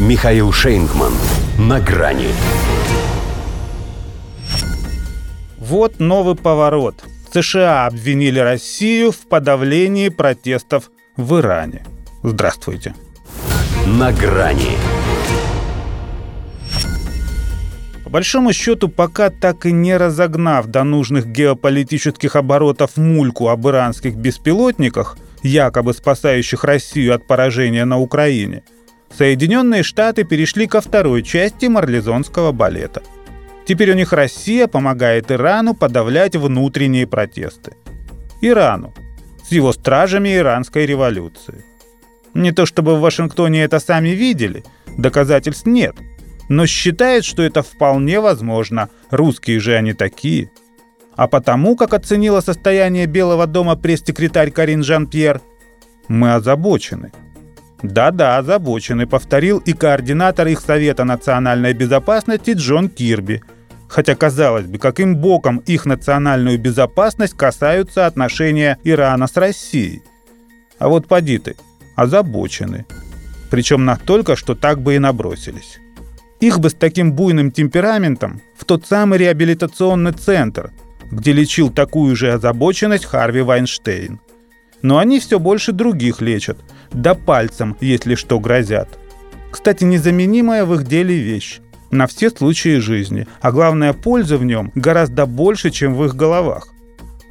Михаил Шейнгман. На грани. Вот новый поворот. США обвинили Россию в подавлении протестов в Иране. Здравствуйте. На грани. По большому счету, пока так и не разогнав до нужных геополитических оборотов мульку об иранских беспилотниках, якобы спасающих Россию от поражения на Украине, Соединенные Штаты перешли ко второй части марлезонского балета. Теперь у них Россия помогает Ирану подавлять внутренние протесты. Ирану, с его стражами иранской революции. Не то чтобы в Вашингтоне это сами видели, доказательств нет – но считает, что это вполне возможно. Русские же они такие. А потому, как оценила состояние Белого дома пресс-секретарь Карин Жан-Пьер, мы озабочены. Да-да, озабочены, повторил и координатор их Совета национальной безопасности Джон Кирби. Хотя, казалось бы, каким боком их национальную безопасность касаются отношения Ирана с Россией. А вот поди ты, озабочены. Причем настолько, что так бы и набросились. Их бы с таким буйным темпераментом в тот самый реабилитационный центр, где лечил такую же озабоченность Харви Вайнштейн. Но они все больше других лечат, да пальцем, если что, грозят. Кстати, незаменимая в их деле вещь на все случаи жизни, а главное, польза в нем гораздо больше, чем в их головах.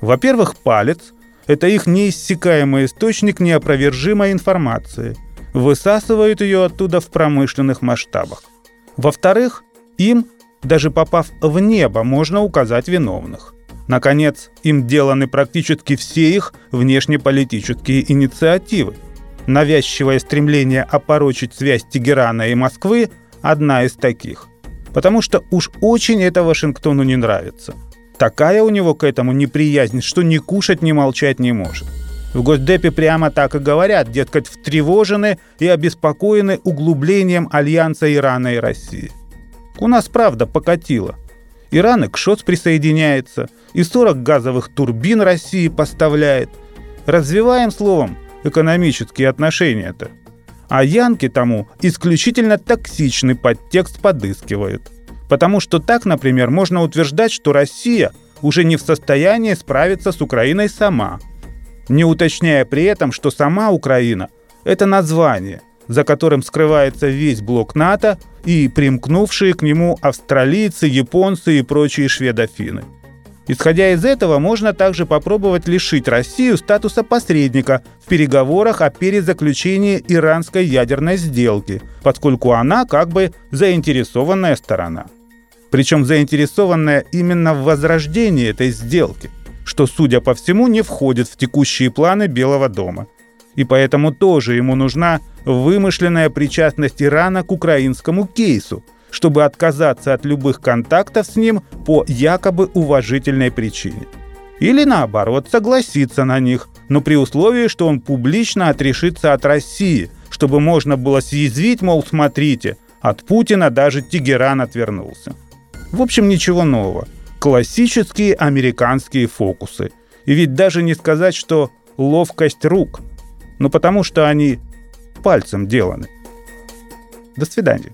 Во-первых, палец – это их неиссякаемый источник неопровержимой информации. Высасывают ее оттуда в промышленных масштабах. Во-вторых, им, даже попав в небо, можно указать виновных. Наконец, им деланы практически все их внешнеполитические инициативы. Навязчивое стремление опорочить связь Тегерана и Москвы – одна из таких. Потому что уж очень это Вашингтону не нравится. Такая у него к этому неприязнь, что ни кушать, ни молчать не может. В Госдепе прямо так и говорят, дескать, встревожены и обеспокоены углублением альянса Ирана и России. У нас правда покатило. Иран и к ШОС присоединяется, и 40 газовых турбин России поставляет. Развиваем, словом, экономические отношения-то. А янки тому исключительно токсичный подтекст подыскивают. Потому что так, например, можно утверждать, что Россия уже не в состоянии справиться с Украиной сама – не уточняя при этом, что сама Украина – это название, за которым скрывается весь блок НАТО и примкнувшие к нему австралийцы, японцы и прочие шведофины. Исходя из этого, можно также попробовать лишить Россию статуса посредника в переговорах о перезаключении иранской ядерной сделки, поскольку она как бы заинтересованная сторона. Причем заинтересованная именно в возрождении этой сделки что, судя по всему, не входит в текущие планы Белого дома. И поэтому тоже ему нужна вымышленная причастность Ирана к украинскому кейсу, чтобы отказаться от любых контактов с ним по якобы уважительной причине. Или наоборот, согласиться на них, но при условии, что он публично отрешится от России, чтобы можно было съязвить, мол, смотрите, от Путина даже Тегеран отвернулся. В общем, ничего нового – классические американские фокусы. И ведь даже не сказать, что ловкость рук, но потому что они пальцем деланы. До свидания.